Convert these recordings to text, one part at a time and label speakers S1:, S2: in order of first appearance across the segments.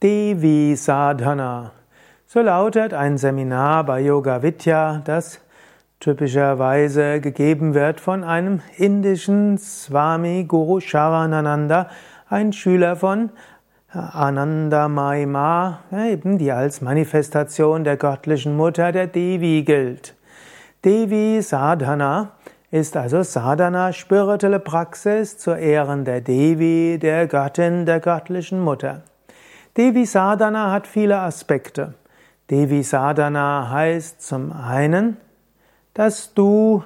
S1: Devi Sadhana. So lautet ein Seminar bei Yoga Vidya, das typischerweise gegeben wird von einem indischen Swami Guru Sharanananda, ein Schüler von Ananda Maima, eben die als Manifestation der göttlichen Mutter der Devi gilt. Devi Sadhana ist also Sadhana spirituelle Praxis zu Ehren der Devi, der Göttin der göttlichen Mutter. Devi Sadhana hat viele Aspekte. Devi Sadhana heißt zum einen, dass du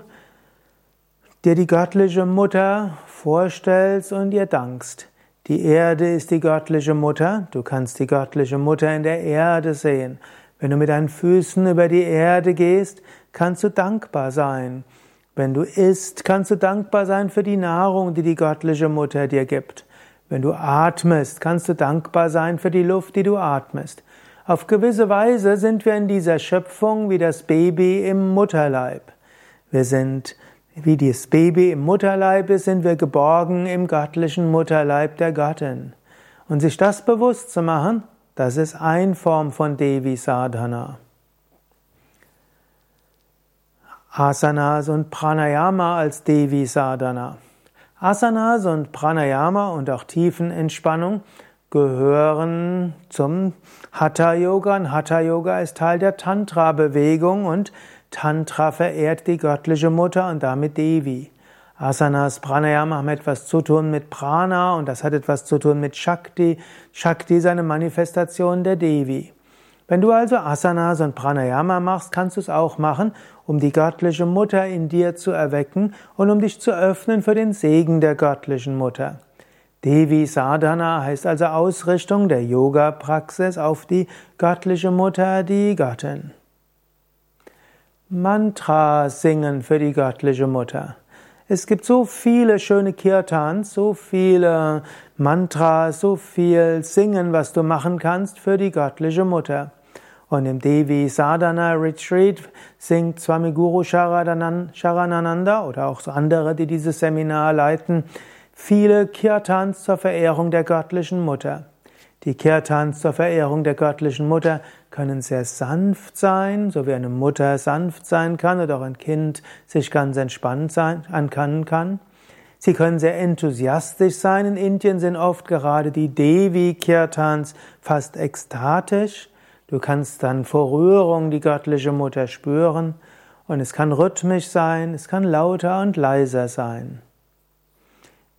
S1: dir die göttliche Mutter vorstellst und ihr dankst. Die Erde ist die göttliche Mutter, du kannst die göttliche Mutter in der Erde sehen. Wenn du mit deinen Füßen über die Erde gehst, kannst du dankbar sein. Wenn du isst, kannst du dankbar sein für die Nahrung, die die göttliche Mutter dir gibt. Wenn du atmest, kannst du dankbar sein für die Luft, die du atmest. Auf gewisse Weise sind wir in dieser Schöpfung wie das Baby im Mutterleib. Wir sind wie das Baby im Mutterleib ist, sind wir geborgen im göttlichen Mutterleib der Göttin. Und sich das bewusst zu machen, das ist ein Form von Devi Sadhana. Asanas und Pranayama als Devi Sadhana. Asanas und Pranayama und auch Tiefenentspannung gehören zum Hatha Yoga. Und Hatha Yoga ist Teil der Tantra Bewegung und Tantra verehrt die göttliche Mutter und damit Devi. Asanas, Pranayama haben etwas zu tun mit Prana und das hat etwas zu tun mit Shakti. Shakti ist eine Manifestation der Devi. Wenn du also Asanas und Pranayama machst, kannst du es auch machen, um die göttliche Mutter in dir zu erwecken und um dich zu öffnen für den Segen der göttlichen Mutter. Devi Sadhana heißt also Ausrichtung der Yoga-Praxis auf die göttliche Mutter, die Göttin. Mantra singen für die göttliche Mutter. Es gibt so viele schöne Kirtans, so viele Mantras, so viel Singen, was du machen kannst für die göttliche Mutter. Und im Devi Sadhana Retreat singt Swami Guru Sharanananda oder auch andere, die dieses Seminar leiten, viele Kirtans zur Verehrung der göttlichen Mutter. Die Kirtans zur Verehrung der göttlichen Mutter können sehr sanft sein, so wie eine Mutter sanft sein kann oder auch ein Kind sich ganz entspannt sein kann. kann. Sie können sehr enthusiastisch sein. In Indien sind oft gerade die Devi-Kirtans fast ekstatisch. Du kannst dann vor Rührung die göttliche Mutter spüren. Und es kann rhythmisch sein, es kann lauter und leiser sein.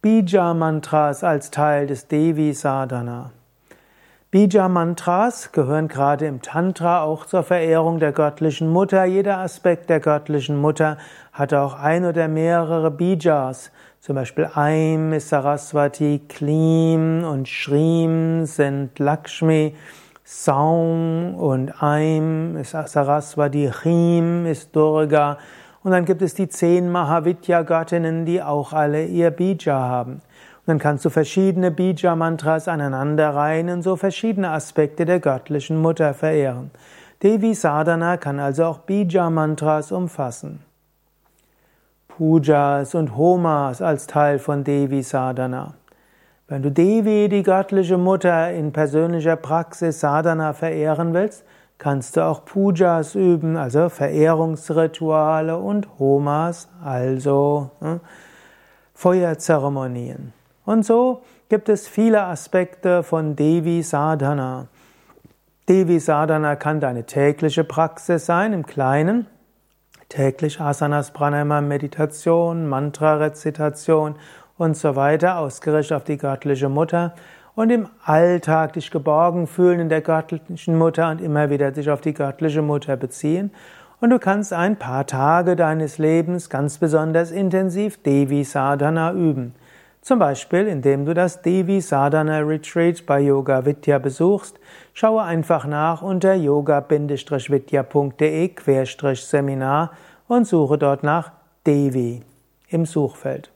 S1: Bija-Mantras als Teil des Devi-Sadhana. Bija-Mantras gehören gerade im Tantra auch zur Verehrung der göttlichen Mutter. Jeder Aspekt der göttlichen Mutter hat auch ein oder mehrere Bijas. Zum Beispiel Aim ist Saraswati, Klim und Shrim sind Lakshmi, Saum und Aim ist Saraswati, Chim ist Durga. Und dann gibt es die zehn Mahavidya-Göttinnen, die auch alle ihr Bija haben. Und dann kannst du verschiedene Bija-Mantras aneinanderreihen und so verschiedene Aspekte der göttlichen Mutter verehren. Devi Sadhana kann also auch Bija-Mantras umfassen. Pujas und Homas als Teil von Devi Sadhana. Wenn du Devi, die göttliche Mutter, in persönlicher Praxis Sadhana verehren willst, kannst du auch Pujas üben, also Verehrungsrituale und Homas, also hm, Feuerzeremonien. Und so gibt es viele Aspekte von Devi Sadhana. Devi Sadhana kann deine tägliche Praxis sein, im Kleinen. Täglich Asanas, Pranayama, Meditation, Mantra-Rezitation und so weiter, ausgerichtet auf die göttliche Mutter. Und im Alltag dich geborgen fühlen in der göttlichen Mutter und immer wieder dich auf die göttliche Mutter beziehen. Und du kannst ein paar Tage deines Lebens ganz besonders intensiv Devi Sadhana üben. Zum Beispiel, indem du das Devi Sadhana Retreat bei Yoga Vidya besuchst. Schaue einfach nach unter yoga-vidya.de-seminar und suche dort nach Devi im Suchfeld.